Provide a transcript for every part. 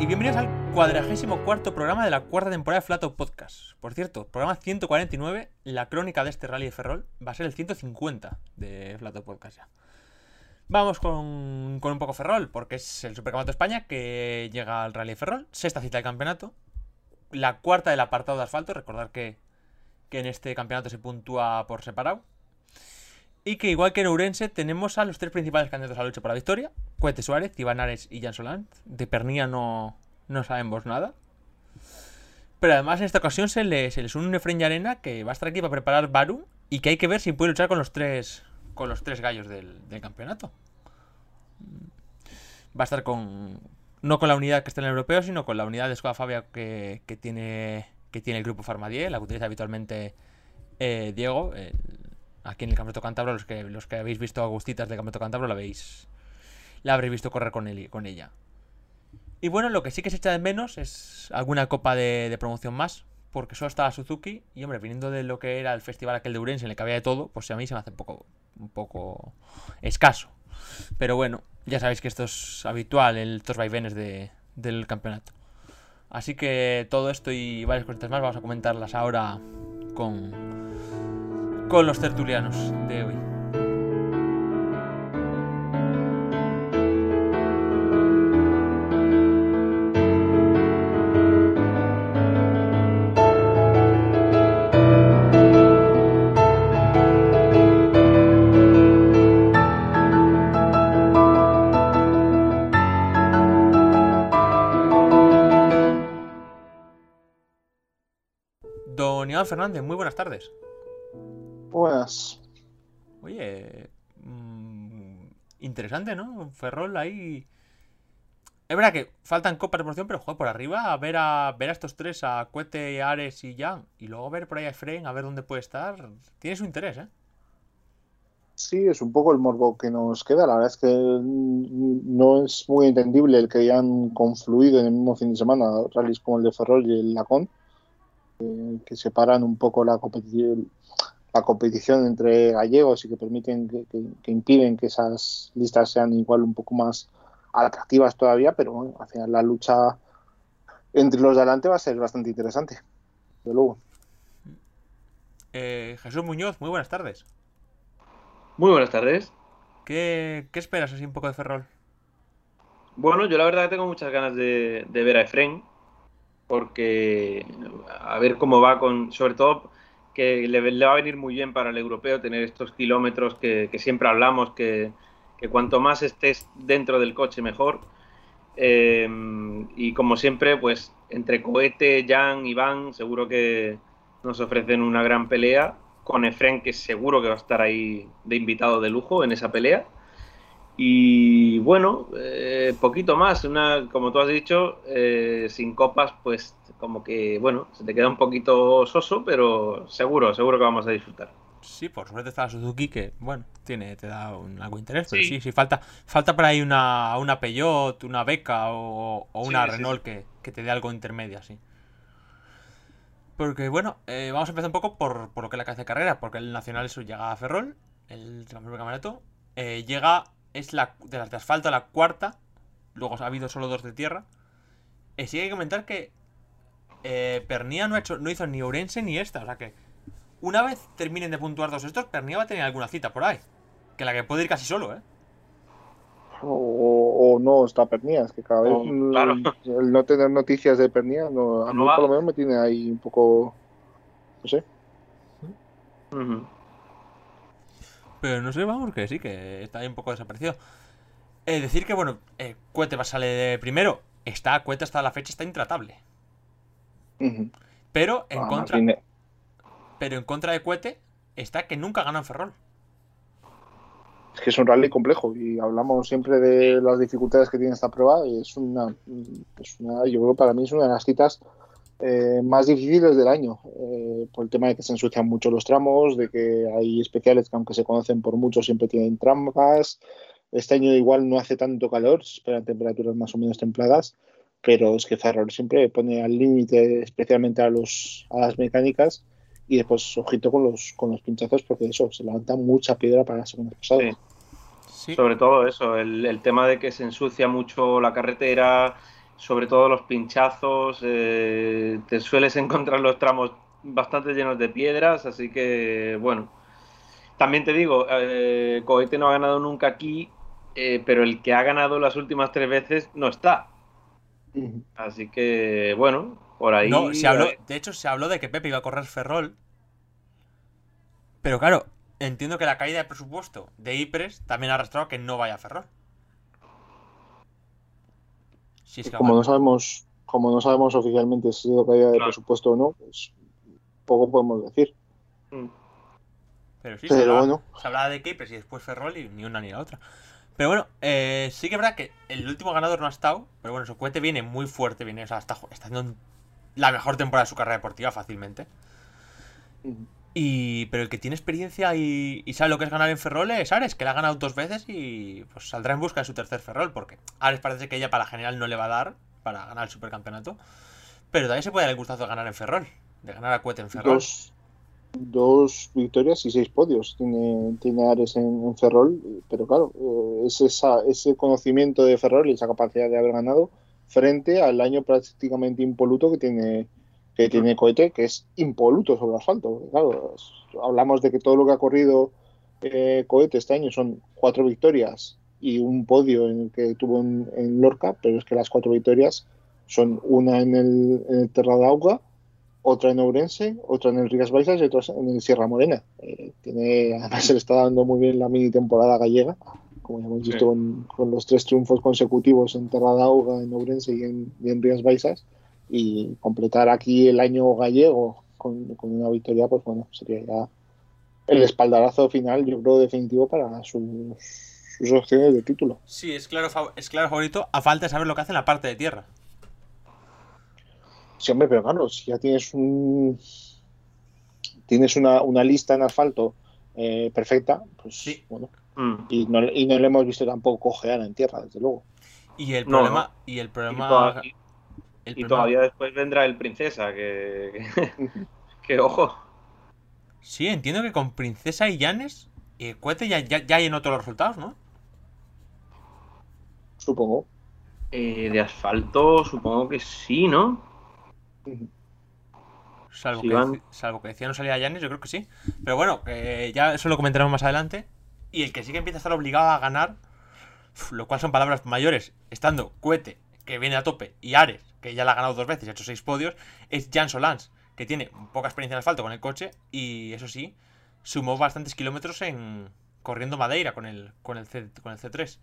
y bienvenidos al cuadragésimo cuarto programa de la cuarta temporada de Flato Podcast. Por cierto, programa 149, la crónica de este rally de Ferrol va a ser el 150 de Flato Podcast ya. Vamos con, un poco Ferrol, porque es el Supercampeonato de España que llega al Rally de Ferrol, sexta cita del campeonato, la cuarta del apartado de asfalto, recordar que, que en este campeonato se puntúa por separado. Y que igual que en Ourense tenemos a los tres principales candidatos a la lucha por la victoria, Cuete Suárez, Iván y Jan Solán. De Pernilla no, no sabemos nada. Pero además en esta ocasión se les, se les une un Arena que va a estar aquí para preparar Baru y que hay que ver si puede luchar con los tres con los tres gallos del, campeonato. Va a estar con. No con la unidad que está en el europeo, sino con la unidad de Escoda Fabia que, tiene, que tiene el grupo Farmadier, la que utiliza habitualmente eh, Diego. Aquí en el Campeonato Cantabro, los que, los que habéis visto Agustitas del Campeonato Cantabro, la veis. La habréis visto correr con, él, con ella. Y bueno, lo que sí que se echa de menos es alguna copa de promoción más porque solo estaba Suzuki y hombre, viniendo de lo que era el festival aquel de Urense en el que había de todo, pues a mí se me hace un poco, un poco escaso. Pero bueno, ya sabéis que esto es habitual, el, estos vaivenes de, del campeonato. Así que todo esto y varias cositas más vamos a comentarlas ahora con, con los tertulianos de hoy. Fernández, muy buenas tardes. Buenas. Oye, mm, interesante, ¿no? Ferrol ahí. Es verdad que faltan copas de promoción, pero juego por arriba a ver a ver a estos tres, a Cuete, Ares y Jan, y luego ver por ahí a Efraín, a ver dónde puede estar. Tiene su interés, ¿eh? Sí, es un poco el morbo que nos queda. La verdad es que no es muy entendible el que hayan confluido en el mismo fin de semana rallies como el de Ferrol y el Lacón que separan un poco la competición, la competición entre gallegos y que permiten que, impiden que esas listas sean igual un poco más atractivas todavía, pero bueno, al final la lucha entre los de adelante va a ser bastante interesante, de luego. Eh, Jesús Muñoz, muy buenas tardes. Muy buenas tardes. ¿Qué, esperas así un poco de Ferrol? Bueno, yo la verdad que tengo muchas ganas de, de ver a Efren, porque a ver cómo va con, sobre todo le, va a venir muy bien para el europeo tener estos kilómetros que, siempre hablamos, que, cuanto más estés dentro del coche mejor. Eh, y como siempre, pues entre Cohete, Jan, Iván, seguro que nos ofrecen una gran pelea. Con Efren, que seguro que va a estar ahí de invitado de lujo en esa pelea. Y bueno, eh, poquito más, una, como tú has dicho, eh, sin copas, pues como que, bueno, se te queda un poquito soso, pero seguro, seguro que vamos a disfrutar. Sí, por suerte está Suzuki que, bueno, tiene, te da un, algo interés, pero sí, sí, falta, falta por ahí una, una Peugeot, una Beca o, una Renault Que, te dé algo intermedio, sí. Porque, bueno, eh, vamos a empezar un poco por, por lo que es la cabeza de carrera, porque el Nacional eso llega a Ferrol, el campeonato, llega es la de las de asfalto la cuarta. Luego ha habido solo dos de tierra. Y sí hay que comentar que eh, Pernía no, ha hecho, no hizo ni Ourense ni esta. O sea que una vez terminen de puntuar dos estos, Pernía va a tener alguna cita por ahí. Que la que puede ir casi solo, ¿eh? O, no está Pernía, es que cada vez el no tener noticias de Pernía, no, a mí por lo menos me tiene ahí un poco. No sé. Pero no sé, vamos, que sí, que está ahí un poco desaparecido. Eh, decir que, bueno, eh, Cuete va a salir de primero. Está, Cuete hasta la fecha está intratable. Pero en ah, contra. Pero en contra de Cuete está que nunca gana en Ferrol. Es que es un rally complejo y hablamos siempre de las dificultades que tiene esta prueba y es una, es una yo creo que para mí es una de las citas eh, más difíciles del año, eh, por el tema de que se ensucian mucho los tramos, de que hay especiales que aunque se conocen por mucho siempre tienen trampas. Este año igual no hace tanto calor, se esperan temperaturas más o menos templadas, pero es que Ferrari siempre pone al límite, especialmente a, los, a las mecánicas, y después ojito con los, con los pinchazos, porque eso, se levanta mucha piedra para las segundas pasadas. Sobre todo eso, el, el tema de que se ensucia mucho la carretera, sobre todo los pinchazos, eh, te sueles encontrar los tramos bastante llenos de piedras, así que bueno. También te digo, eh, Cohete no ha ganado nunca aquí, eh, pero el que ha ganado las últimas tres veces no está. Así que, bueno, por ahí. No, se habló, de hecho, se habló de que Pepe iba a correr Ferrol. Pero claro, entiendo que la caída de presupuesto de IPRES también ha arrastrado a que no vaya a Ferrol. Como no sabemos, como no sabemos oficialmente si ha sido caída de presupuesto o no, pues poco podemos decir. Mm. Pero sí, se, hablaba, se, hablaba, de IPRES y después Ferrol y ni una ni la otra. Pero bueno, eh, sí que es verdad que el último ganador no ha estado, pero bueno, su cohete viene muy fuerte, viene, o sea, está, está haciendo la mejor temporada de su carrera deportiva fácilmente. Y, pero el que tiene experiencia y, sabe lo que es ganar en Ferrol es Ares, que la ha ganado dos veces y pues saldrá en busca de su tercer Ferrol, porque Ares parece que ella para la general no le va a dar para ganar el supercampeonato. Pero también se puede dar el gustazo de ganar en Ferrol, de ganar a Cohete en Ferrol dos victorias y seis podios tiene, tiene Ares en, Ferrol, pero claro, eh, es esa, ese conocimiento de Ferrol y esa capacidad de haber ganado frente al año prácticamente impoluto que tiene que tiene Cohete, que es impoluto sobre asfalto. Claro, hablamos de que todo lo que ha corrido eh, Cohete este año son cuatro victorias y un podio en el que tuvo en, Lorca, pero es que las cuatro victorias son una en el, en el Terra otra en Ourense, otra en el Rías Baixas y otra en el Sierra Morena. Eh, tiene, además se le está dando muy bien la mini temporada gallega, como ya hemos visto con, los tres triunfos consecutivos en Terra d'Auga, en Ourense y en, en Rías Baixas. Y completar aquí el año gallego con, una victoria, pues bueno, sería ya el espaldarazo final, yo creo, definitivo para sus, sus opciones de título. Sí, es claro, es claro favorito, a falta de saber lo que hace en la parte de tierra. Sí, hombre, pero claro, si ya tienes un tienes una, lista en asfalto eh, perfecta, pues sí. bueno. Mm. Y, no, y no le hemos visto tampoco cojear en tierra, desde luego. Y el problema, y el problema. Y, todavía después vendrá el princesa, que, que, ojo. Sí, entiendo que con princesa y Llanes, y Cuete ya, ya, ya llenó todos los resultados, ¿no? Supongo. Eh, de asfalto, supongo que sí, ¿no? Salvo, que, salvo que decía no salía Yanis, yo creo que sí. Pero bueno, ya eso lo comentaremos más adelante. Y el que sí que empieza a estar obligado a ganar, lo cual son palabras mayores, estando Cuete, que viene a tope, y Ares, que ya la ha ganado dos veces y ha hecho seis podios, es Jan Solans, que tiene poca experiencia en asfalto con el coche y eso sí, sumó bastantes kilómetros en corriendo Madeira con el, con el, C, con el C3.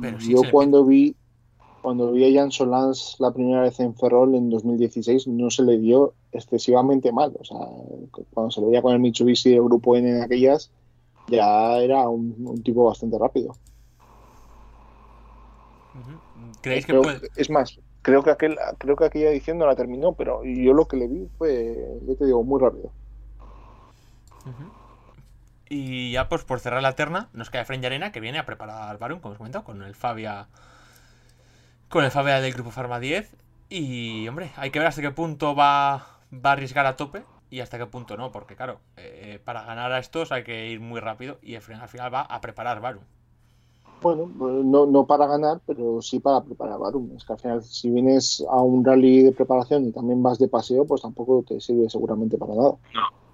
Pero Yo cuando vi cuando vi a Jan Solans la primera vez en Ferrol en 2016 no se le dio excesivamente mal. O sea, cuando se lo veía con el Mitsubishi del Grupo N en aquellas, ya era un, tipo bastante rápido. ¿Creéis que puede? Es más, creo que, aquel, creo que aquella edición no la terminó, pero yo lo que le vi fue, yo te digo, muy rápido. Y ya pues por cerrar la terna, nos queda Fren Arena que viene a preparar Barum, como os comentado, con el Fabia con el Fabia del grupo Pharma 10. Y, hombre, hay que ver hasta qué punto va, va a arriesgar a tope y hasta qué punto no, porque claro, eh, para ganar a estos hay que ir muy rápido y al final va a preparar Barum. Bueno, no, no para ganar, pero sí para preparar Barum. Es que al final, si vienes a un rally de preparación y también vas de paseo, pues tampoco te sirve seguramente para nada. No.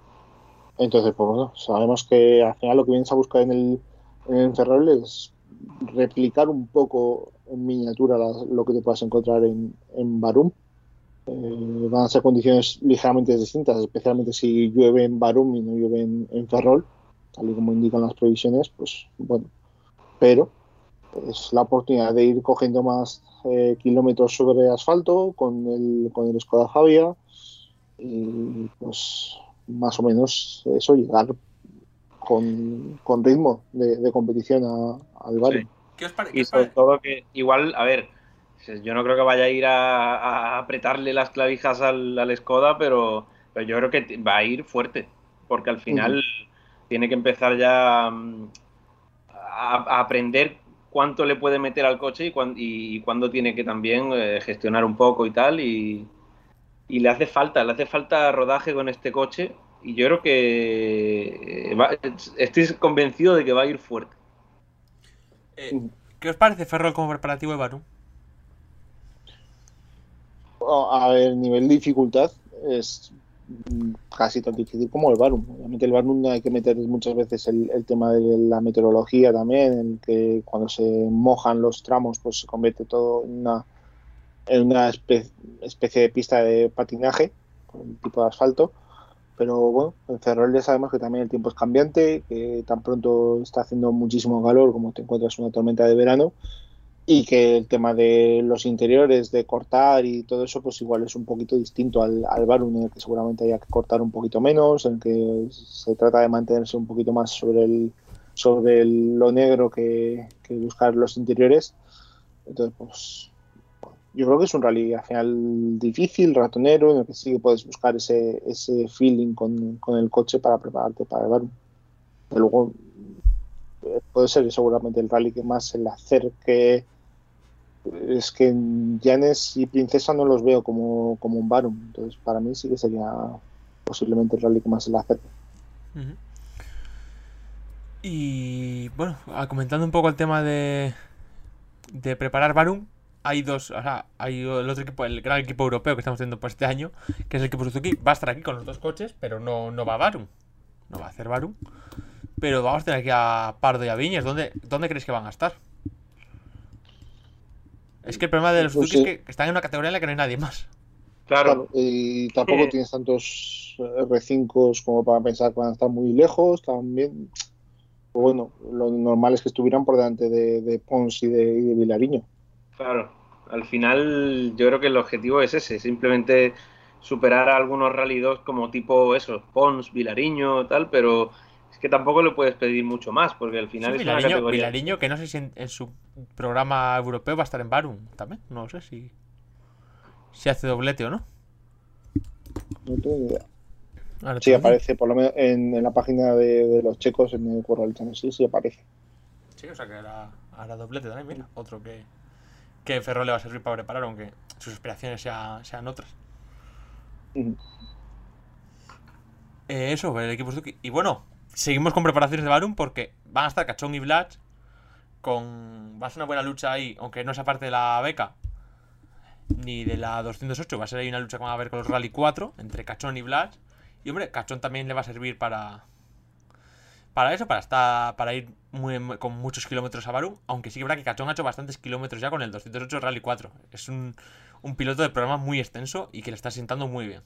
Entonces, pues bueno, sabemos que al final lo que vienes a buscar en el, en el Ferrol es replicar un poco en miniatura lo que te puedas encontrar en, en Barum. Eh, van a ser condiciones ligeramente distintas, especialmente si llueve en Barum y no llueve en, Ferrol, tal y como indican las previsiones, pues bueno, pero es la oportunidad de ir cogiendo más eh, kilómetros sobre asfalto con el, con el Skoda Fabia y pues más o menos eso, llegar con, ritmo de, competición al Barum y sobre todo que igual, a ver, yo no creo que vaya a ir a, apretarle las clavijas al, al Skoda, pero, pero, yo creo que va a ir fuerte, porque al final tiene que empezar ya a, aprender cuánto le puede meter al coche y, cuándo, y cuándo tiene que también eh, gestionar un poco y tal. Y, y, le hace falta, le hace falta rodaje con este coche. Y yo creo que eh, estoy convencido de que va a ir fuerte. Eh, ¿Qué os parece Ferrol como preparativo de Barum? A ver, nivel de dificultad es casi tan difícil como el Barum. Obviamente el Barum hay que meter muchas veces el, tema de la meteorología también, en que cuando se mojan los tramos pues se convierte todo en una, en una especie de pista de patinaje, un tipo de asfalto. Pero bueno, en Ferrol ya sabemos que también el tiempo es cambiante, que tan pronto está haciendo muchísimo calor como te encuentras una tormenta de verano y que el tema de los interiores, de cortar y todo eso, pues igual es un poquito distinto al, al Barum, en el que seguramente haya que cortar un poquito menos, en el que se trata de mantenerse un poquito más sobre el sobre lo negro que, buscar los interiores. Entonces, pues yo creo que es un rally al final difícil, ratonero, en el que sí que puedes buscar ese, ese feeling con, con el coche para prepararte para el Barum. Pero luego puede ser seguramente el rally que más se le acerque. Es que Janes y Princesa no los veo como, como un Barum, entonces para mí sí que sería posiblemente el rally que más se le acerque. Y bueno, ah, comentando un poco el tema de, de preparar Barum, hay dos, o sea, hay el otro equipo, el gran equipo europeo que estamos teniendo por este año, que es el equipo Suzuki, va a estar aquí con los dos coches, pero no, no va a Barum, no va a hacer Barum. Pero vamos a tener aquí a Pardo y a Viñes. ¿Dónde, ¿Dónde crees que van a estar? Es que el problema de los pues Suzuki es que están en una categoría en la que no hay nadie más. Claro. y tampoco tienes tantos R5 como para pensar que van a estar muy lejos. También, pues bueno, lo normal es que estuvieran por delante de, Pons y de, y de Vilariño. Claro, al final yo creo que el objetivo es ese, simplemente superar a algunos Rally 2 como tipo eso, Pons, Vilariño, tal, pero que tampoco le puedes pedir mucho más, porque al final es Vilariño, una categoría... Vilariño, que no sé si en, su programa europeo va a estar en Barum también. No sé si, si hace doblete o no. No tengo ni idea. sí, aparece, por lo menos en, la página de, los checos en el World Channel, sí, sí aparece. Sí, o sea que hará, doblete también, mira, otro que, que Ferro le va a servir para preparar, aunque sus aspiraciones sean otras. Eh, eso, el equipo Y bueno, seguimos con preparaciones de Barum porque van a estar Cachón y Blatch con... Va a ser una buena lucha ahí, aunque no sea parte de la beca ni de la 208, va a ser ahí una lucha que va a haber con los Rally 4 entre Cachón y Blatch. Y hombre, Cachón también le va a servir para... Para eso, para estar para ir con muchos kilómetros a Barum, aunque sí que verdad que Cachón ha hecho bastantes kilómetros ya con el 208 Rally 4. Es un, un piloto de programa muy extenso y que le está sentando muy bien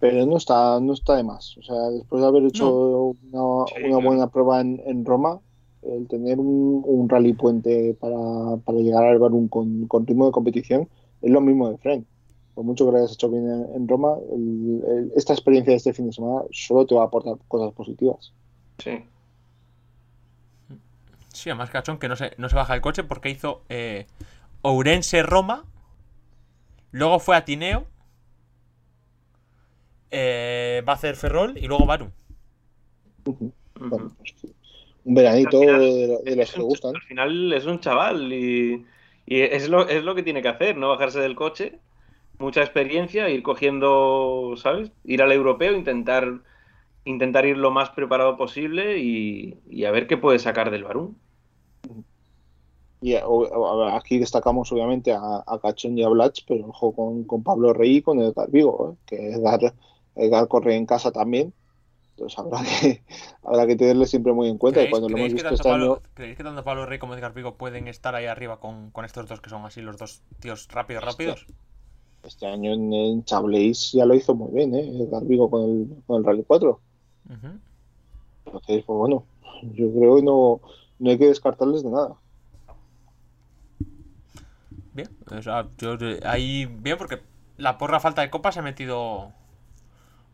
pero no está, no está de más. O sea, después de haber hecho una, buena prueba en, Roma, el tener un, rally puente para, llegar al Barum con, con, ritmo de competición es lo mismo de Fren. Por mucho que lo hayas hecho bien en, Roma, esta experiencia de este fin de semana solo te va a aportar cosas positivas. Sí. Sí, además Cachón que no se, no se baja el coche porque hizo eh, Ourense-Roma, luego fue a Tineo eh, va a hacer Ferrol y luego Barum. un veranito de, los que le gustan. Al final es un chaval y, es, lo, es lo que tiene que hacer, ¿no? Bajarse del coche, mucha experiencia, ir cogiendo, ¿sabes? Ir al europeo, intentar, intentar ir lo más preparado posible y, a ver qué puede sacar del Barum. Y aquí destacamos obviamente a, Cachón y a Blatch, pero ojo con, Pablo Rey y con Edgar Vigo, ¿eh? que es dar Edgar corre en casa también. Entonces habrá que, habrá que tenerle siempre muy en cuenta. Y cuando lo hemos visto este año... ¿Creéis que tanto Pablo Rey como Edgar Vigo pueden estar ahí arriba con, estos dos que son así los dos tíos rápidos, rápidos? Este, año en, en Chablis ya lo hizo muy bien, ¿eh? Edgar Vigo con el, con el Rally 4. Entonces, pues bueno, yo creo que no, no hay que descartarles de nada. Bien, o sea, yo, ahí bien porque la porra falta de copa se ha metido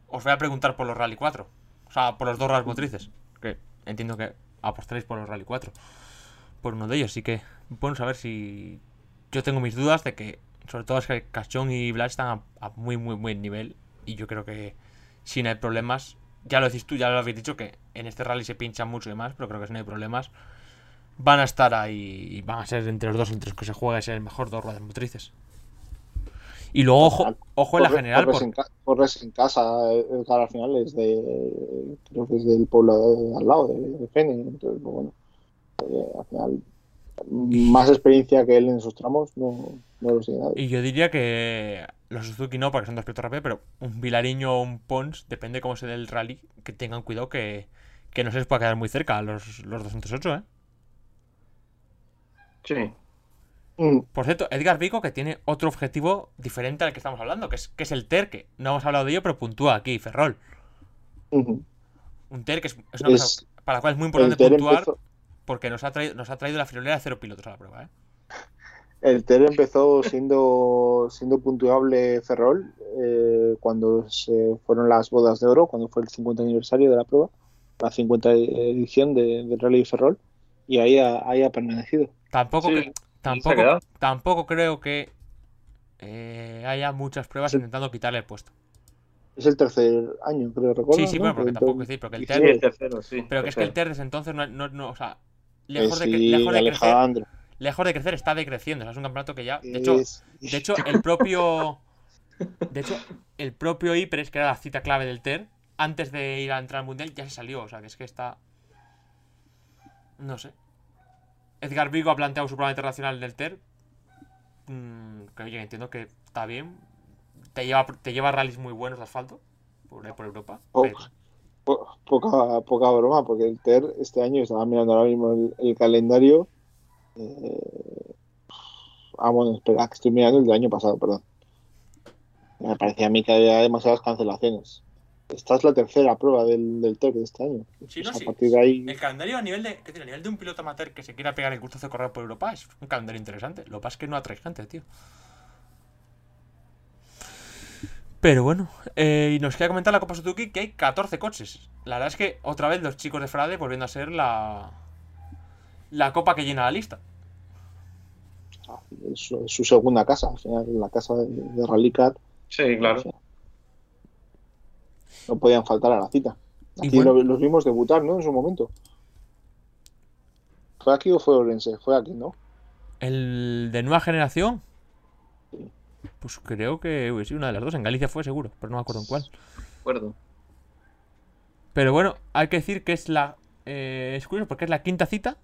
os voy a preguntar por los Rally 4. O sea, por los dos Rally motrices. Que entiendo que apostaréis por los Rally 4. Por uno de ellos. Así que, bueno, saber si. Yo tengo mis dudas de que, sobre todo, es que Cachón y Black están a, muy, muy nivel. Y yo creo que, si no hay problemas, ya lo decís tú, ya lo habéis dicho, que en este rally se pinchan mucho y demás, pero creo que si no hay problemas, van a estar ahí y van a ser entre los dos entre los que se juega es el mejor dos ruedas motrices. Y luego, ojo, ojo en la general. Corres, en, casa, el cara al final es de. Creo que es del pueblo de, al lado, de, de Fene. Entonces, pues bueno. Eh, al final, más experiencia que él en esos tramos no, no lo sé nadie. Y yo diría que los Suzuki no, porque son dos pilotos rápidos, pero un Vilariño o un Pons, depende cómo se dé el rally, que tengan cuidado que, que no se les pueda quedar muy cerca a los, los 208, ¿eh? Sí. Mm, Por cierto, Edgar Vico que tiene otro objetivo diferente al que estamos hablando, que es, que es el TER, que no hemos hablado de ello, pero puntúa aquí, Ferrol. Un TER que es, es una Es- cosa para la cual es muy importante puntuar, empezó, porque nos ha, traído, nos ha traído la friolera de cero pilotos a la prueba, ¿eh? el TER empezó siendo, siendo puntuable Ferrol eh, cuando se fueron las bodas de oro, cuando fue el 50 aniversario de la prueba, la 50 edición de, del Rally Ferrol, y ahí ha, ahí ha permanecido. Tampoco, Sí, que- tampoco, tampoco creo que eh, haya muchas pruebas Sí. intentando quitarle el puesto. Es el tercer año, creo recordar. Sí, sí, ¿no? bueno, porque tampoco decir, porque el Sí, TER, Sí, el tercero, sí. pero que es que el. TER desde entonces no, no, no- o sea, Eh, lejos de, cre- sí, lejos de crecer, Alejandro. lejos de crecer está decreciendo, o sea, es un campeonato que ya, de hecho, Es- de hecho el propio, de hecho el propio Ypres, que era la cita clave del TER, antes de ir a entrar al mundial ya se salió, o sea, que es que está, no sé. Edgar Vigo ha planteado su programa internacional del TER, mm, que oye, entiendo que está bien, te lleva, te lleva rallies muy buenos de asfalto por, por Europa, Oh, pero- po- poca, poca broma, porque el TER este año, estaba mirando ahora mismo el, el calendario. eh, ah, bueno, espera, que estoy mirando el del año pasado, perdón. Me parecía a mí que había demasiadas cancelaciones. Esta es la tercera prueba del, del TER de este año. Sí, Pues no, a sí. partir de ahí. El calendario a nivel de, a nivel de un piloto amateur que se quiera pegar el gusto de correr por Europa es un calendario interesante. Lo que pasa es que no atrae gente, tío. Pero bueno, eh, y nos queda comentar la Copa Suzuki que hay 14 coches. La verdad es que otra vez los chicos de Frade volviendo a ser la la copa que llena la lista. ah, Es su, es su segunda casa, al final, la casa de, de Rally Car. Sí, claro. o sea, no podían faltar a la cita. Y Aquí bueno. lo- los vimos debutar, ¿no? En su momento. ¿Fue aquí o fue Orense? Fue aquí, ¿no? El de nueva generación. Sí. Pues creo que uy, sí, una de las dos. En Galicia fue seguro, pero no me acuerdo en cuál. De acuerdo. Pero bueno, hay que decir que es la. eh, es curioso porque es la quinta cita.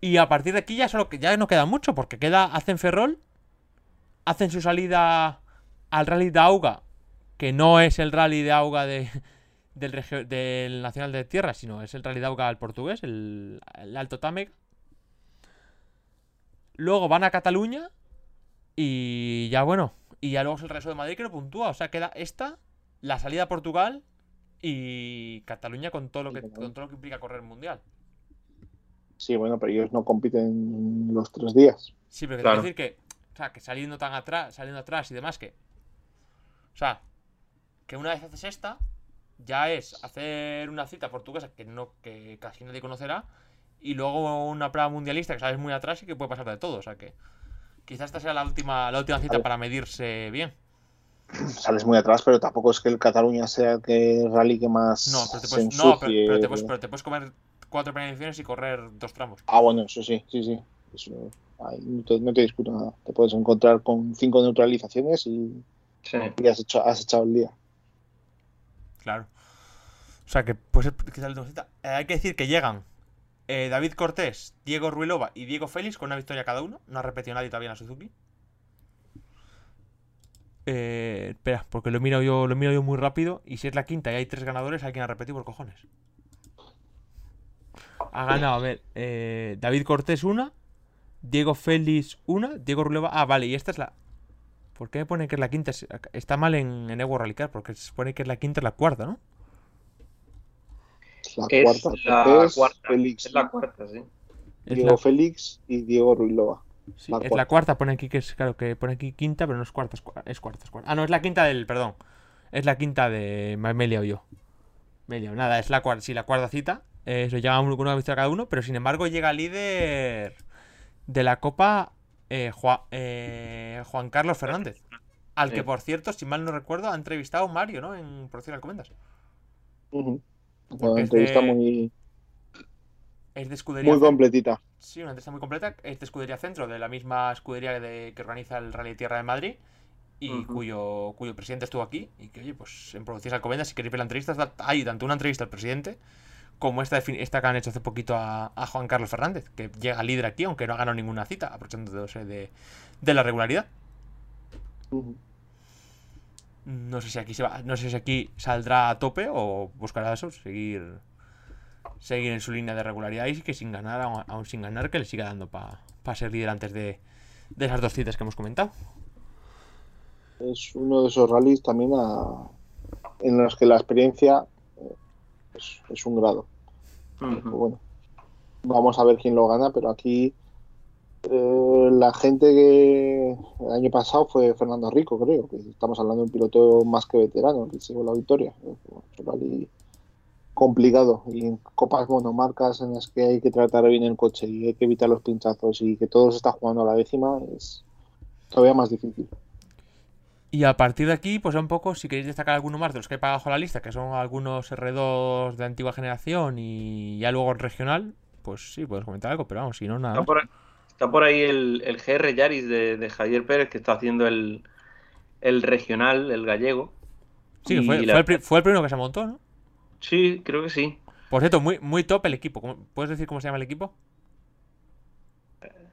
Y a partir de aquí ya solo que ya no queda mucho. Porque queda. Hacen Ferrol. Hacen su salida al rally de Auga. Que no es el rally de Auga de, del, Nacional de Tierra. Sino es el rally de Auga al portugués. El, el Alto Támega. Luego van a Cataluña. Y ya bueno. Y ya luego es el resto de Madrid que no puntúa. O sea, queda esta la salida a Portugal y Cataluña con todo lo que, con todo lo que implica correr el mundial. Sí, bueno, pero ellos no compiten los tres días. Sí, pero que Claro. quiero decir que, o sea, que saliendo tan atrás, saliendo atrás y demás que, o sea, que una vez haces esta, ya es hacer una cita portuguesa que no, que casi nadie conocerá y luego una prueba mundialista que sales muy atrás y que puede pasar de todo, o sea que quizás esta sea la última, la última cita para medirse bien. Sales muy atrás, pero tampoco es que el Cataluña sea el que rally que más No, pero te se puedes, no, pero, te puedes, pero te puedes comer cuatro penalizaciones y correr dos tramos. Ah, bueno, eso sí, sí, sí. Eso, ahí no, te, no te discuto nada. Te puedes encontrar con cinco neutralizaciones y, Sí. y has, hecho, has echado el día. Claro. O sea que, pues, quizá la última cita. Eh, hay que decir que llegan eh, David Cortés, Diego Ruilova y Diego Félix con una victoria cada uno. No ha repetido nadie todavía en la Suzuki. Eh, espera, porque lo miro yo, lo miro yo muy rápido. Y si es la quinta y hay tres ganadores, hay quien ha repetido por cojones. Ha ganado, a ver, eh, David Cortés una, Diego Félix una, Diego Ruilova. Ah, vale, y esta es la. ¿Por qué me pone que es la quinta? Es- Está mal en, en Evo Rally Car, porque se supone que es la quinta, es la cuarta, ¿no? Es la Es cuarta. la Cortés, cuarta. Félix, Es la cuarta, sí. Es Diego la, Félix y Diego Ruilova. sí, la es la cuarta. pone aquí que es, claro, que pone aquí quinta, pero no es cuarta, es cuarta, es cuarta, es cuarta. Ah, no, es la quinta del, perdón. Es la quinta de. Me he liado yo. Me he liado. Nada, es la cuarta, sí, la cuarta cita. Eh, Eso llega uno una victoria cada uno, pero sin embargo llega líder de la Copa eh, Juan, eh, Juan Carlos Fernández. Al que, por cierto, si mal no recuerdo, ha entrevistado Mario, ¿no? En Producción Alcomendas. Porque Una entrevista de- muy, Es de escudería. muy completita. Sí, una entrevista muy completa. Es de Escudería Centro, de la misma escudería de- que organiza el Rally Tierra de Madrid. Y cuyo, cuyo presidente estuvo aquí. Y que, oye, pues en Producciones Alcobendas, si queréis ver la entrevista, hay tanto una entrevista al presidente como esta, esta que han hecho hace poquito a, Juan Carlos Fernández, que llega líder aquí, aunque no ha ganado ninguna cita, aprovechándose de, de la regularidad. No sé si aquí se va, no sé si aquí saldrá a tope o buscará eso, seguir seguir en su línea de regularidad y que sin ganar, aún sin ganar, que le siga dando para ser líder antes de, de esas dos citas que hemos comentado. Es uno de esos rallies también en los que la experiencia eh, es, un grado. Bueno, vamos a ver quién lo gana, pero aquí eh, la gente que el año pasado fue Fernando Rico, creo, que estamos hablando de un piloto más que veterano, que llegó la victoria. Rally complicado y en copas monomarcas en las que hay que tratar bien el coche y hay que evitar los pinchazos y que todo se está jugando a la décima es todavía más difícil. Y a partir de aquí, pues un poco, si queréis destacar alguno más de los que he pagado la lista, que son algunos R2 de antigua generación y ya luego el regional, pues sí, puedes comentar algo, pero vamos, si no, nada. Está por ahí, el, GR Yaris de, Javier Pérez, que está haciendo el, regional, el gallego. Sí, fue, fue, el, fue el primero que se montó, ¿no? Sí, creo que sí. Por cierto, muy, muy top el equipo. ¿Puedes decir cómo se llama el equipo?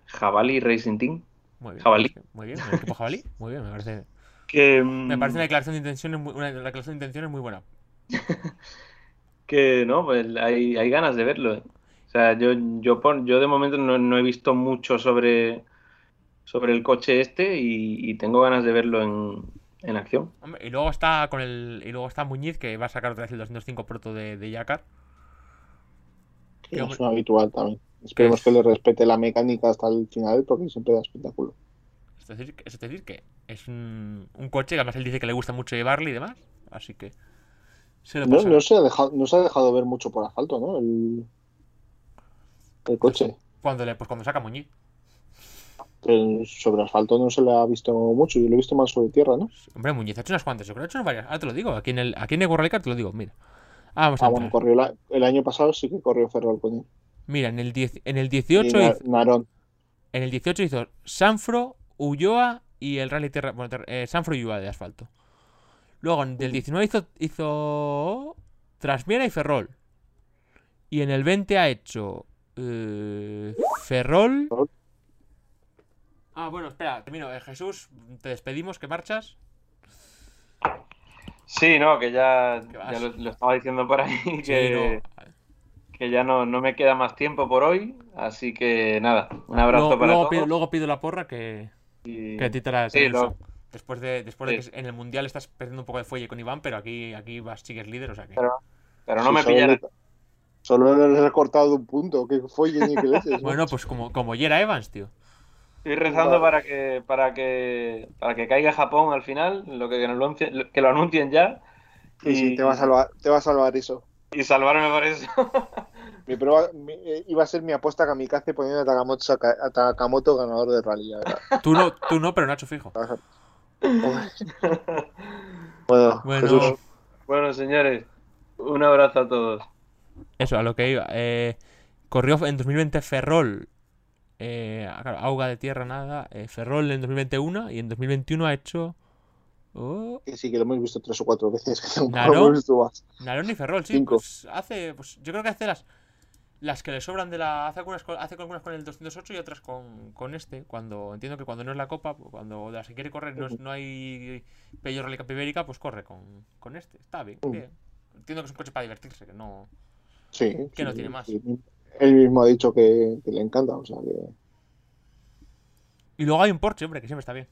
Jabalí Racing Team. Muy bien. Jabalí. Muy bien, el equipo Jabalí. Muy bien, me parece. Que, me parece una declaración de intenciones muy, una declaración de intenciones muy buena. que no, pues hay, hay, ganas de verlo. ¿eh? O sea, yo, yo, yo de momento no, he visto mucho sobre, sobre el coche este y tengo ganas de verlo en, en acción. y luego está con el y luego está Muñiz que va a sacar otra vez el 205 proto de, de Yakar. es habitual también. Esperemos que le respete la mecánica hasta el final porque siempre da espectáculo. Es decir, es decir que es un, coche que además él dice que le gusta mucho llevarle y demás. Así que. no, no, se ha dejado, no se ha dejado ver mucho por asfalto, ¿no? El, el coche. Cuando, le, pues cuando saca Muñiz sobre asfalto no se le ha visto mucho, yo lo he visto más sobre tierra, ¿no? Hombre, Muñiz ha hecho unas cuantas, yo creo que ha hecho varias. Ahora te lo digo, aquí en el, aquí en el te lo digo, mira. Ah, vamos a ah, bueno, corrió el año pasado sí que corrió Ferrol con él. Mira, en el, en el 18 hizo, En el 18 hizo Sanfro, Ulloa y el Rally Tierra. Bueno, eh, Sanfro Ulloa de asfalto. Luego, en el 19 hizo, hizo Trasmiera y Ferrol. Y en el 20 ha hecho eh, Ferrol, Ah, bueno, espera, termino. Eh, Jesús, te despedimos, que marchas. Sí, no, que ya, lo, estaba diciendo por ahí, que, que ya no, no, me queda más tiempo por hoy, así que nada, un abrazo para luego todos. Pido, luego pido la porra que, que a ti te la sí, Después de, después de que en el Mundial estás perdiendo un poco de fuelle con Iván, pero aquí, aquí vas, sigues líder, o sea que... Pero, no me pillarás. Solo le he recortado un punto, que fuelle ni que leches. bueno, pues como, como Yera Evans, tío. Estoy rezando para que, para que para que caiga Japón al final, lo que, que, lo anuncien ya. Sí, sí, te va a salvar, te va a salvar eso. Y salvarme por eso. mi prueba eh, iba a ser mi apuesta kamikaze poniendo a Takamoto, a Takamoto ganador de rally, Tú no, tú no, pero Nacho fijo. bueno, bueno, bueno, señores, un abrazo a todos. Eso, a lo que iba. Eh, corrió en 2020 Ferrol eh, Auga de Tierra, nada. Eh, Ferrol en 2021 y en 2021 ha hecho. Oh, sí, que lo hemos visto tres o cuatro veces. Narón, y Ferrol, sí. Pues hace, pues yo creo que hace las, las que le sobran de la. Hace algunas, hace algunas con el 208 y otras con, con este. Cuando entiendo que cuando no es la copa, cuando de las que quiere correr no, no hay Pello Rally Capibérica, pues corre con, con este. Está bien, mm. bien. Entiendo que es un coche para divertirse, que no. Sí. Que no tiene más él mismo ha dicho que, le encanta, o sea que... Y luego hay un Porsche, hombre, que siempre está bien.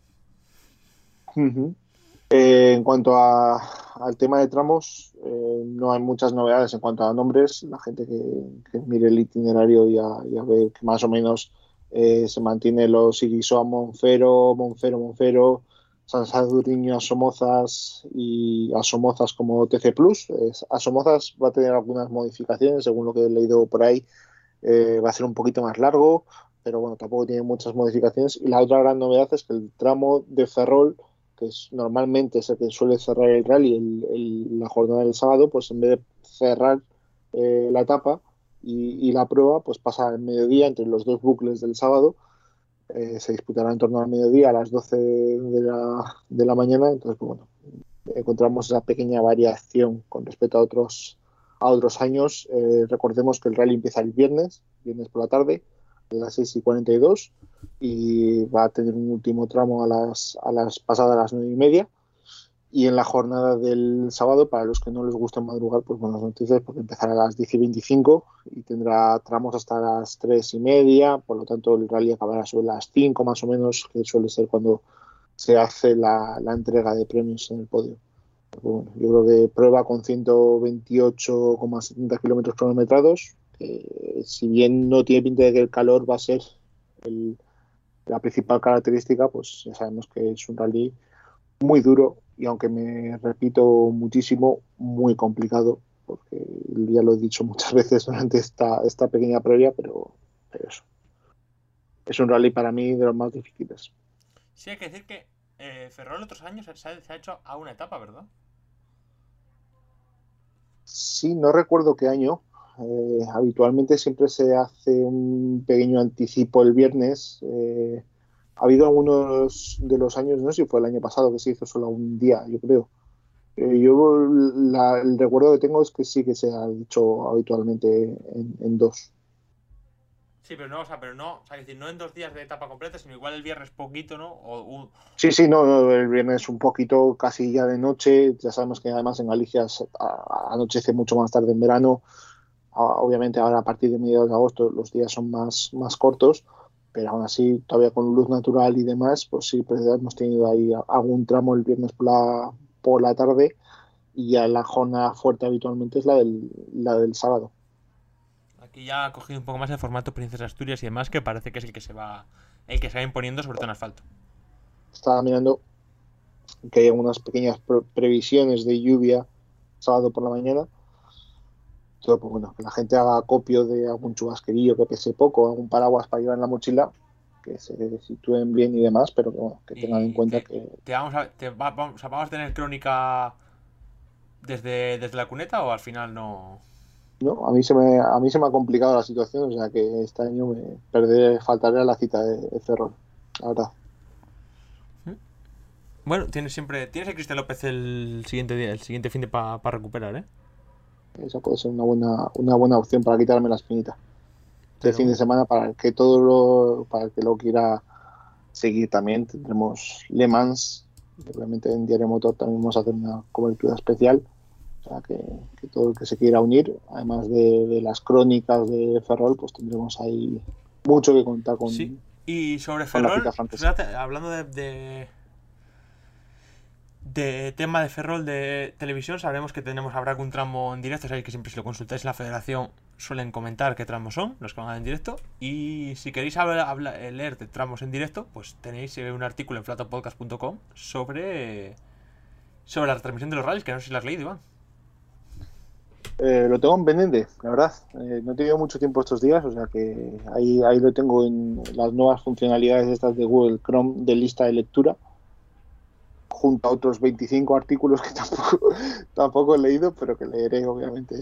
Eh, en cuanto al tema de tramos, eh, no hay muchas novedades en cuanto a nombres. La gente que, mire el itinerario ya, ya, ve que más o menos eh, se mantiene los Iriso a Monfero, Monfero, Monfero, San Saduriño a Somozas y a Somozas como TC Plus. a Somozas va a tener algunas modificaciones, según lo que he leído por ahí. Va a ser un poquito más largo, pero bueno, tampoco tiene muchas modificaciones. Y la otra gran novedad es que el tramo de Ferrol, que normalmente es el que suele cerrar el rally el, la jornada del sábado, pues en vez de cerrar eh, la etapa y, la prueba, pues pasa al mediodía entre los dos bucles del sábado. Eh, se disputará en torno al mediodía a las 12 de la, de la mañana. Entonces, pues bueno, encontramos esa pequeña variación con respecto a otros a otros años. Eh, recordemos que el rally empieza el viernes, viernes por la tarde, a las 6 y 42, y va a tener un último tramo a las, a las pasadas las 9 y media. Y en la jornada del sábado, para los que no les gusta madrugar, pues buenas noticias, porque empezará a las 10 y 25 y tendrá tramos hasta las 3 y media, por lo tanto el rally acabará sobre las 5 más o menos, que suele ser cuando se hace la, la entrega de premios en el podio. Bueno, yo creo que prueba con 128,70 kilómetros cronometrados. Si bien no tiene pinta de que el calor va a ser el, la principal característica, pues ya sabemos que es un rally muy duro, y aunque me repito muchísimo, muy complicado, porque ya lo he dicho muchas veces durante esta, esta pequeña previa, pero, pero eso. Es un rally para mí de los más difíciles. Sí, hay que decir que eh, Ferrol otros años se ha, se ha, hecho a una etapa, ¿verdad? Sí, no recuerdo qué año. Eh, habitualmente siempre se hace un pequeño anticipo el viernes. Eh, ha habido algunos de los años, no sé si fue el año pasado que se hizo solo un día, yo creo. Eh, yo la, el recuerdo que tengo es que sí que se ha dicho habitualmente en, en dos. Sí, pero no, o sea, pero no, o sea, decir, no en dos días de etapa completa, sino igual el viernes poquito, ¿no? O un... Sí, sí, no, no, el viernes un poquito casi ya de noche. Ya sabemos que además en Galicia anochece mucho más tarde en verano. Obviamente ahora a partir de mediados de agosto los días son más, más cortos pero aún así, todavía con luz natural y demás, pues sí, pues hemos tenido ahí algún tramo el viernes por la, por la tarde y ya la jornada fuerte habitualmente es la del, la del sábado. Aquí ya ha cogido un poco más el formato Princesa Asturias y demás, que parece que es el que se va el que se va imponiendo, sobre todo en asfalto. Estaba mirando que hay algunas pequeñas previsiones de lluvia sábado por la mañana todo, pues bueno, que la gente haga copio de algún chubasquerillo que pese poco, algún paraguas para llevar en la mochila, que se sitúen bien y demás, pero que, bueno, que tengan en cuenta que... Te vamos, a, te va, vamos, ¿Vamos a tener crónica desde, desde la cuneta o al final no...? No, a mí, se me, a mí se me ha complicado la situación, o sea que este año me perderé, faltaré la cita de, de Ferrol, la verdad. Bueno, tienes siempre. Tienes a Cristian López el siguiente día, el siguiente fin de para pa recuperar, ¿eh? Esa puede ser una buena, una buena opción para quitarme la espinita de fin de semana para el que todo lo, para el que lo quiera seguir también tendremos Le Mans obviamente en Diario Motor también vamos a hacer una cobertura especial sea que, que todo el que se quiera unir además de, de, las crónicas de Ferrol pues tendremos ahí mucho que contar con sí. y sobre Ferrol hablando de, de de tema de Ferrol de televisión, sabremos que tenemos habrá algún tramo en directo, sabéis que siempre si lo consultáis en la federación suelen comentar qué tramos son, los que van en directo. Y si queréis hablar, hablar, leer de tramos en directo, pues tenéis un artículo en flatopodcast.com sobre, sobre la retransmisión de los rallies, que no sé si lo has leído, Iván. Eh, lo tengo en pendiente, la verdad. Eh, no he tenido mucho tiempo estos días, o sea que ahí, ahí lo tengo en las nuevas funcionalidades estas de Google Chrome de lista de lectura junto a otros 25 artículos que tampoco, tampoco he leído, pero que leeré obviamente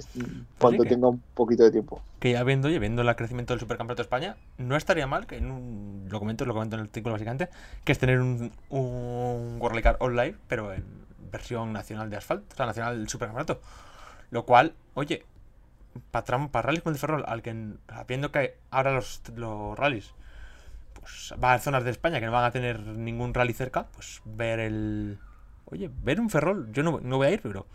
cuando tenga un poquito de tiempo. Que ya viendo, viendo el crecimiento del Supercampeonato de España, no estaría mal, que en un, lo comento, lo comento en el artículo básicamente, que es tener un, un World Car Online, pero en versión nacional de asfalto, o sea, nacional del Supercampeonato. Lo cual, oye, para, para rallies con el Ferrol, al que viendo que ahora los, los rallies pues va a zonas de España que no van a tener ningún rally cerca, pues ver el... Oye, ver un Ferrol, yo no, no voy a ir, pero...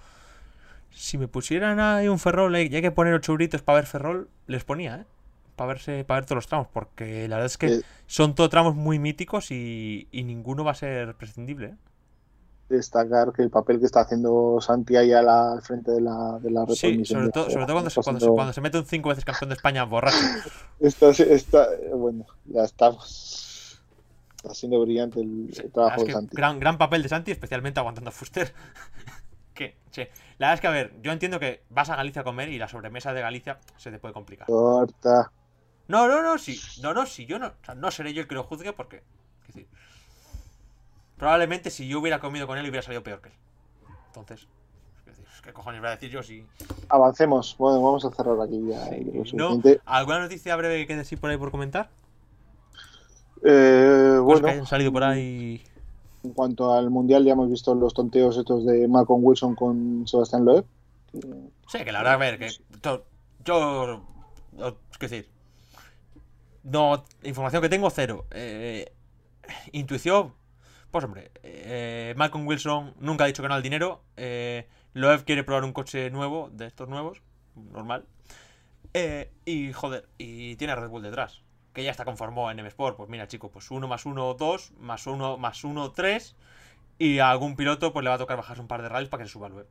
Si me pusieran ahí un Ferrol y hay que poner ocho euritos para ver Ferrol, les ponía, ¿eh? Para, verse, para ver todos los tramos, porque la verdad es que eh. son todos tramos muy míticos y, y ninguno va a ser prescindible, ¿eh? Destacar que el papel que está haciendo Santi ahí la, al frente de la, de la Sí, sobre todo, sobre todo cuando, se, cuando, se, cuando, se, mete un cinco veces campeón de España borracho. está, está, bueno, ya estamos. Está siendo brillante el, trabajo de Santi. Gran, gran papel de Santi, especialmente aguantando a Fuster. que, che, la verdad es que, a ver, yo entiendo que vas a Galicia a comer y la sobremesa de Galicia se te puede complicar. Corta. No, no, no, sí, no, no, sí, yo no, o sea, no seré yo el que lo juzgue porque, es decir, Probablemente si yo hubiera comido con él hubiera salido peor que él. Entonces, ¿qué cojones voy a decir yo si. Avancemos. Bueno, vamos a cerrar aquí ya. Sí. ¿No? ¿Alguna noticia breve que quede así por ahí por comentar? Eh, bueno. que hayan salido por ahí. En cuanto al mundial, ya hemos visto los tonteos estos de Malcolm Wilson con Sebastián Loeb. Sí, que la verdad, a ver, que yo, yo, es decir, no, información que tengo, cero. Eh, intuición, pues hombre, eh, Malcolm Wilson nunca ha dicho que no al dinero. Eh, Loeb quiere probar un coche nuevo, de estos nuevos, normal. Eh, y joder, y tiene a Red Bull detrás, que ya está conformado en M Sport. Pues mira, chico, pues 1 más 1, 2, más 1 más 1, 3. Y a algún piloto pues le va a tocar bajarse un par de rallies para que se suba al web.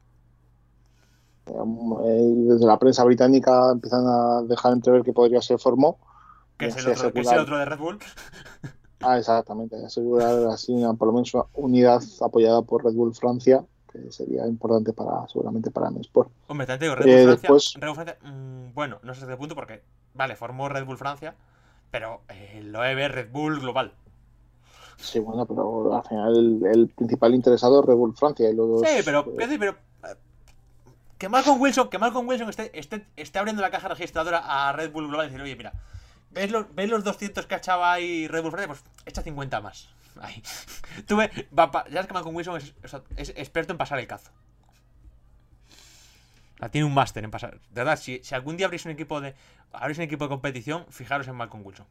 Eh, desde la prensa británica empiezan a dejar entrever que podría ser Formó. Que es, el así otro, que es asegurar- el otro de Red Bull. Ah, exactamente. Asegurar así por lo menos una unidad apoyada por Red Bull Francia, que sería importante para seguramente para mi Sport. Hombre, te digo, Red Eh, Bull Francia. después- Red Bull Francia, mm, bueno, no sé hasta qué punto porque, vale, formó Red Bull Francia, pero eh, lo debe Red Bull global. Sí, bueno, pero al final el, el principal interesado es Red Bull Francia y los Sí, pero, eh, pero eh, que Malcolm Wilson, que Malcolm Wilson esté, esté, esté abriendo la caja registradora a Red Bull global y decir, oye, mira, ¿ves los, ¿ves los 200 que ha echado ahí Red Bull? Pues echa 50 más. Ahí. Tú ves, ya sabes que Malcolm Wilson es, es- es experto en pasar el cazo. O sea, tiene un máster en pasar. De verdad, si, si algún día abrís un equipo de abrís un equipo de competición, fijaros en Malcolm Wilson.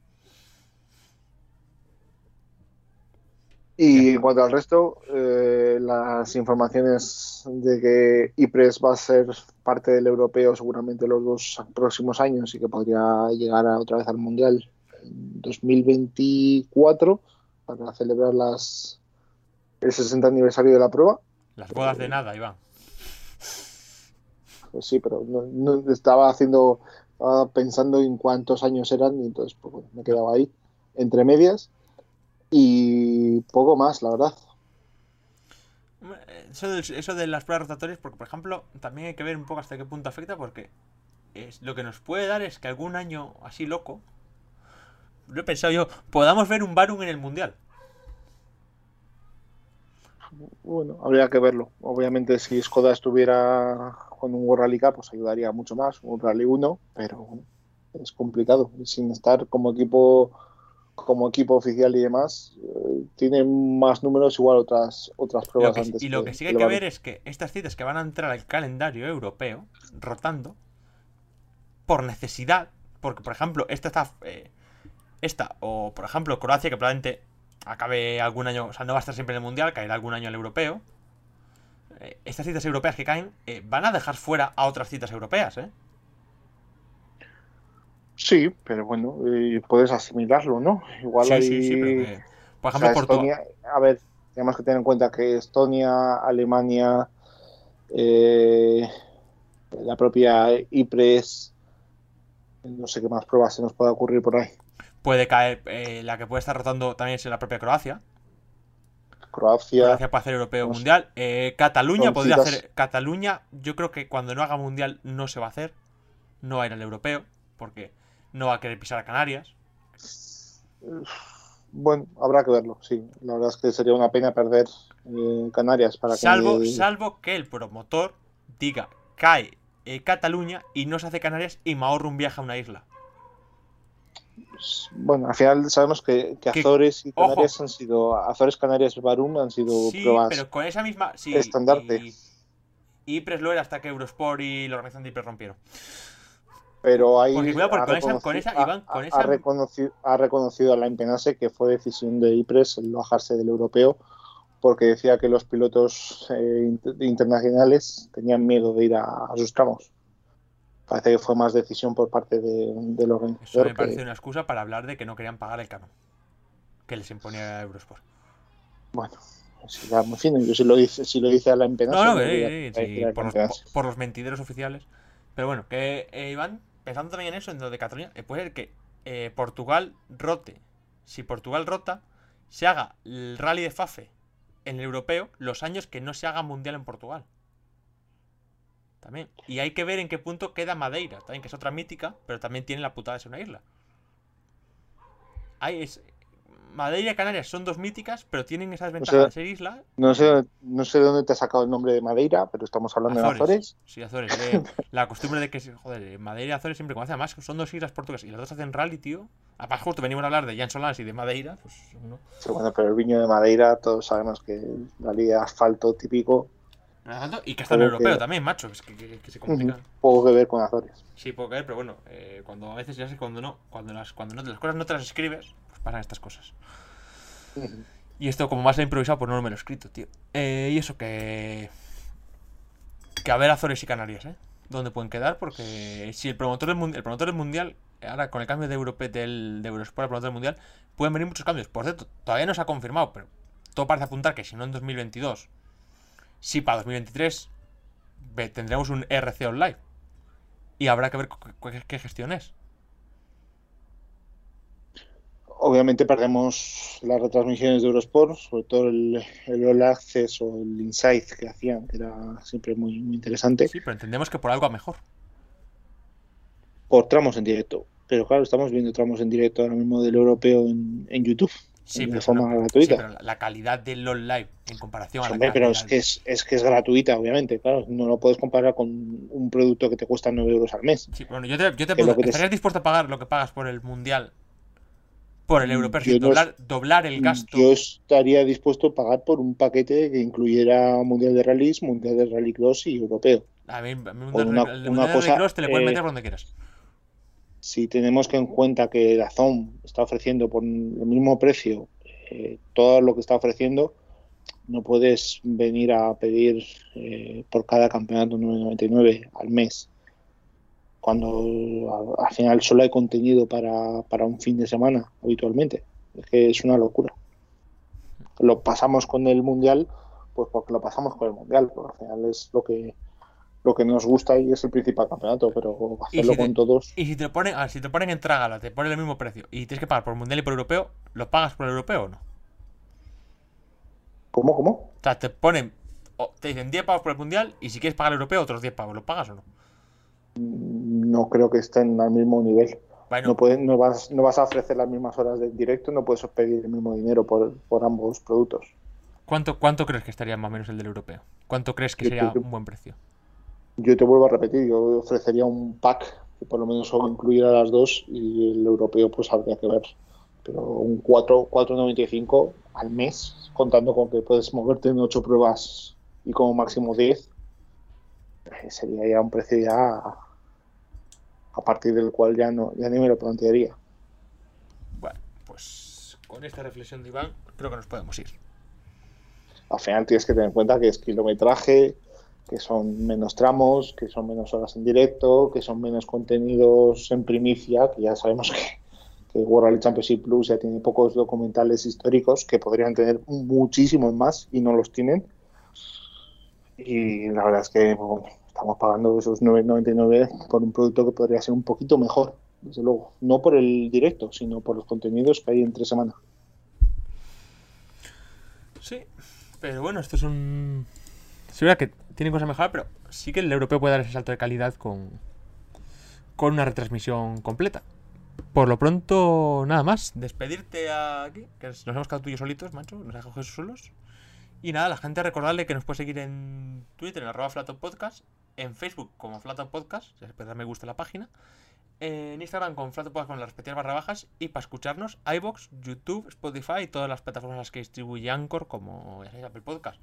Y en cuanto al resto, eh, las informaciones de que IPRES va a ser parte del europeo seguramente los dos próximos años y que podría llegar a- otra vez al Mundial en 2024 para celebrar las, el 60 aniversario de la prueba. Las bodas de nada, Iván. Pues sí, pero no, no- estaba haciendo, estaba pensando en cuántos años eran y entonces pues, bueno, me quedaba ahí entre medias y poco más, la verdad. Eso de, eso de las pruebas rotatorias, porque por ejemplo, también hay que ver un poco hasta qué punto afecta, porque es, lo que nos puede dar es que algún año así loco, lo he pensado yo, podamos ver un Barum en el Mundial. Bueno, habría que verlo. Obviamente, si Skoda estuviera con un World Rally Cup, pues ayudaría mucho más, un Rally 1, pero es complicado. Sin estar como equipo como equipo oficial y demás, eh, tiene más números igual otras otras Lo pruebas que- antes. y lo que sí hay que ver es que estas citas que van a entrar al calendario europeo, rotando, por necesidad, porque por ejemplo, esta está. eh, esta, o por ejemplo, Croacia, que probablemente acabe algún año, o sea, no va a estar siempre en el mundial, caerá algún año el europeo. Eh, estas citas europeas que caen eh, van a dejar fuera a otras citas europeas, ¿eh? Sí, pero bueno, eh, puedes asimilarlo, ¿no? Igual Sí, hay... sí, sí, pero que- Por O ejemplo, sea. Estonia, a ver, tenemos que tener en cuenta que Estonia, Alemania, eh, la propia IPRES, no sé qué más pruebas se nos puede ocurrir por ahí. Puede caer, eh, la que puede estar rotando también es la propia Croacia. Croacia, Croacia puede hacer europeo Pues- mundial. Eh, Cataluña podría hacer. Cataluña, yo creo que cuando no haga mundial no se va a hacer. No va a ir al europeo. Porque no va a querer pisar a Canarias. bueno, habrá que verlo, sí. La verdad es que sería una pena perder eh, Canarias para Salvo, que... salvo que el promotor diga cae eh, Cataluña y no se hace Canarias y me ahorro un viaje a una isla. Bueno, al final sabemos que, que Que- Azores y ojo. Canarias han sido... Azores, Canarias y Barum han sido Sí, pruebas... pero con esa misma. Sí, estandarte. Y, y hasta que Eurosport y la organización de Ipres rompieron. Pero ahí Porque cuidado, porque ha con esa- con reconocido- esa, ha- Iván, con ha- esa- ha reconocido, ha reconocido a la Impenase que fue decisión de IPRES el bajarse del europeo porque decía que los pilotos eh, inter- internacionales tenían miedo de ir a, a sus tramos. Parece que fue más decisión por parte de, del Eso organizador. me que- parece una excusa para hablar de que no querían pagar el canon. Que les imponía Eurosport. Bueno, si ya, en fin, yo si lo dice, si lo dice a la Impenase. No, no, sí, los, por los mentideros oficiales. Pero bueno, que eh, Iván, pensando también en eso, en lo de Cataluña, eh, puede ser que eh, Portugal rote. Si Portugal rota, se haga el rally de Fafe en el europeo los años que no se haga mundial en Portugal. También. Y hay que ver en qué punto queda Madeira, también, que es otra mítica, pero también tiene la putada de ser una isla. Hay, es, Madeira y Canarias son dos míticas, pero tienen esa desventaja sea, de ser isla No sé, no sé de dónde te has sacado el nombre de Madeira, pero estamos hablando de Azores. Sí, Azores. la costumbre de que, joder, eh, Madeira y Azores siempre conoce. Además, son dos islas portuguesas y las dos hacen rally, tío. Además, justo venimos a hablar de Jan Solans y de Madeira. Pues, no. Sí, bueno, pero el viño de Madeira, todos sabemos que la liga de asfalto típico Y que está en europeo también, macho. Es que, se complica. Poco que ver con Azores. Sí, poco que ver, pero bueno, eh, cuando a veces ya sé cuando no, cuando las, cuando no, las cosas no te las escribes, pasan estas cosas. Y esto, como más he improvisado, pues no me lo he escrito, tío. Eh, y eso que. Que a ver Azores y Canarias, ¿eh? ¿Dónde pueden quedar? Porque si el promotor del, el promotor del mundial, ahora con el cambio de Europe del, de Eurosport al promotor del mundial, pueden venir muchos cambios. Por cierto, todavía no se ha confirmado, pero todo parece apuntar que si no en 2022, sí para 2023 tendremos un RC Online. Y habrá que ver qué gestión es. Obviamente perdemos las retransmisiones de Eurosport, sobre todo el, el All Access o el Insight que hacían, que era siempre muy, muy interesante. Sí, pero entendemos que por algo a mejor. Por tramos en directo. Pero claro, estamos viendo tramos en directo ahora mismo del europeo en, en YouTube. Sí, de forma gratuita. Sí, pero la calidad del Live en comparación a la pero es que es, es, que es gratuita, obviamente. Claro, no lo puedes comparar con un producto que te cuesta 9 euros al mes. Sí, bueno, yo te, yo te pregunto, ¿estarías dispuesto a pagar lo que pagas por el Mundial por el europeo, doblar, doblar, el gasto. Yo estaría dispuesto a pagar por un paquete que incluyera Mundial de Rallys, Mundial de Rally Cross y Europeo. A mí, mundial, una, el Mundial de Rally Cross te le puedes meter por donde quieras. Si tenemos que en cuenta que la ZOM está ofreciendo por el mismo precio eh, todo lo que está ofreciendo, no puedes venir a pedir eh, por cada campeonato 9.99 al mes cuando al final solo hay contenido para, para un fin de semana habitualmente. Es que es una locura. Lo pasamos con el mundial, pues porque lo pasamos con el mundial, porque al final es lo que lo que nos gusta y es el principal campeonato, pero hacerlo con todos. Y si te ponen, si te ponen en trágala, te ponen el mismo precio y tienes que pagar por el mundial y por el europeo, ¿lo pagas por el europeo o no? ¿Cómo, cómo? O sea, te ponen, te dicen 10 pavos por el mundial y si quieres pagar el europeo, otros 10 pavos, ¿lo pagas o no? No creo que estén al mismo nivel. No, no, vas, no vas a ofrecer las mismas horas de directo, no puedes pedir el mismo dinero por, ambos productos. ¿Cuánto, ¿Cuánto crees que estaría más o menos el del europeo? ¿Cuánto crees que sería un buen precio? Yo te vuelvo a repetir, yo ofrecería un pack que por lo menos incluyera las dos y el europeo pues habría que ver. Pero un 4, 4.95 al mes, contando con que puedes moverte en 8 pruebas y como máximo 10, eh, sería ya un precio ya a partir del cual ya no ya ni me lo plantearía. Bueno, pues con esta reflexión de Iván creo que nos podemos ir. Al final tienes que tener en cuenta que es kilometraje, que son menos tramos, que son menos horas en directo, que son menos contenidos en primicia, que ya sabemos que, que World Rally Championship Plus ya tiene pocos documentales históricos que podrían tener muchísimos más y no los tienen. Y la verdad es que estamos pagando esos 9,99 por un producto que podría ser un poquito mejor, desde luego. No por el directo, sino por los contenidos que hay entre semana. Sí, pero bueno, esto es un. Es verdad que tiene cosas mejorar, pero sí que el europeo puede dar ese salto de calidad con, con una retransmisión completa. Por lo pronto, nada más. Despedirte aquí, que nos hemos quedado tú y yo solitos, macho. Nos has cogido solos. Y nada, la gente recordarle que nos puede seguir en Twitter, en arroba Podcast, en Facebook como Flato Podcast, si les me gusta la página, en Instagram con Flato Podcast con las respectivas barra bajas y para escucharnos iBox, YouTube, Spotify y todas las plataformas que distribuye Anchor como Apple Podcast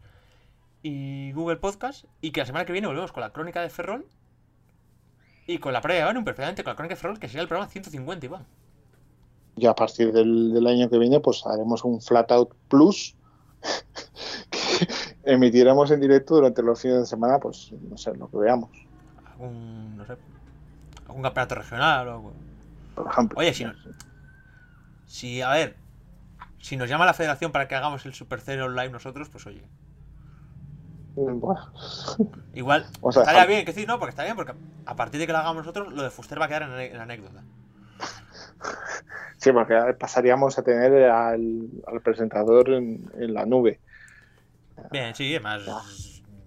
y Google Podcast y que la semana que viene volvemos con la crónica de Ferrol y con la previa de perfectamente con la crónica de Ferrol que sería el programa 150 Iván. Y a partir del, del año que viene pues haremos un Flatout Plus emitiremos en directo durante los fines de semana, pues no sé, lo que veamos. Algún, no sé, algún campeonato regional o Por ejemplo. Oye, si, si, a ver, si nos llama la federación para que hagamos el Super Cero Live nosotros, pues oye. Bueno. Igual, estaría bien, que sí, no, porque está bien, porque a partir de que lo hagamos nosotros, lo de Fuster va a quedar en, la anécdota. Sí, porque pasaríamos a tener al, presentador en, la nube. Bien, sí, además,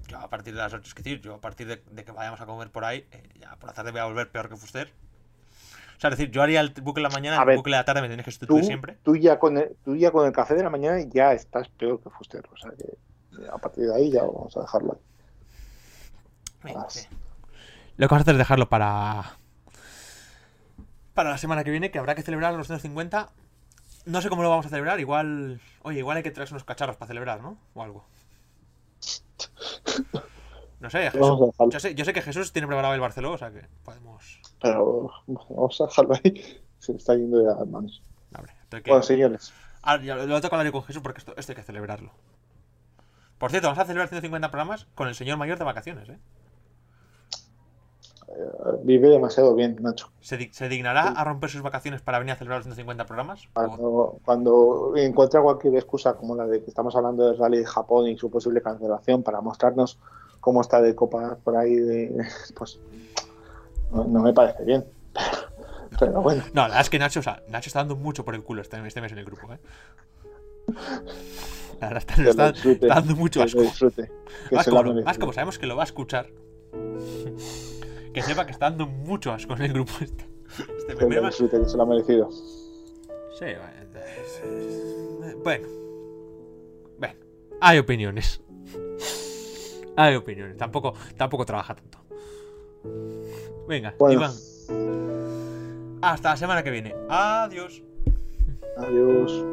yo a partir de las 8, es decir, yo a partir de, que vayamos a comer por ahí, eh, ya por la tarde voy a volver peor que Fuster. O sea, es decir, yo haría el bucle de la mañana, el bucle de la tarde me tienes que sustituir siempre. Tú ya, con el, tú ya con el café de la mañana ya estás peor que Fuster. O sea, que a partir de ahí ya vamos a dejarlo ahí. Lo que vamos a hacer es dejarlo para. Para la semana que viene, que habrá que celebrar los 150. No sé cómo lo vamos a celebrar. Igual. Oye, igual hay que traerse unos cacharros para celebrar, ¿no? O algo. No sé, Jesús- yo, sé, yo sé que Jesús tiene preparado el Barcelona, o sea que podemos. Pero vamos a dejarlo ahí. Se está yendo de las manos. Que- Bueno, señores. Ah, ya lo lo que hablar con Jesús porque esto, esto hay que celebrarlo. Por cierto, vamos a celebrar 150 programas con el señor mayor de vacaciones, ¿eh? Vive demasiado bien, Nacho. ¿Se, se dignará a romper sus vacaciones para venir a celebrar los 150 programas? Cuando, cuando encuentra cualquier excusa como la de que estamos hablando del rally de Japón y su posible cancelación para mostrarnos cómo está de copa por ahí, de, pues no, no me parece bien. Pero bueno, No, la verdad es que Nacho, o sea, Nacho está dando mucho por el culo este, este mes en el grupo, ¿eh? La verdad, está, está- disfrute. está dando mucho asco. disfrute. Más como, más como sabemos que lo va a escuchar. Que sepa que está dando mucho asco en el grupo este. Este Que disfrute, que se lo ha merecido. Sí, bueno. Bueno. Bueno. Hay opiniones. Hay opiniones. Tampoco, tampoco trabaja tanto. Venga, Bueno. Iván. Hasta la semana que viene. Adiós. Adiós.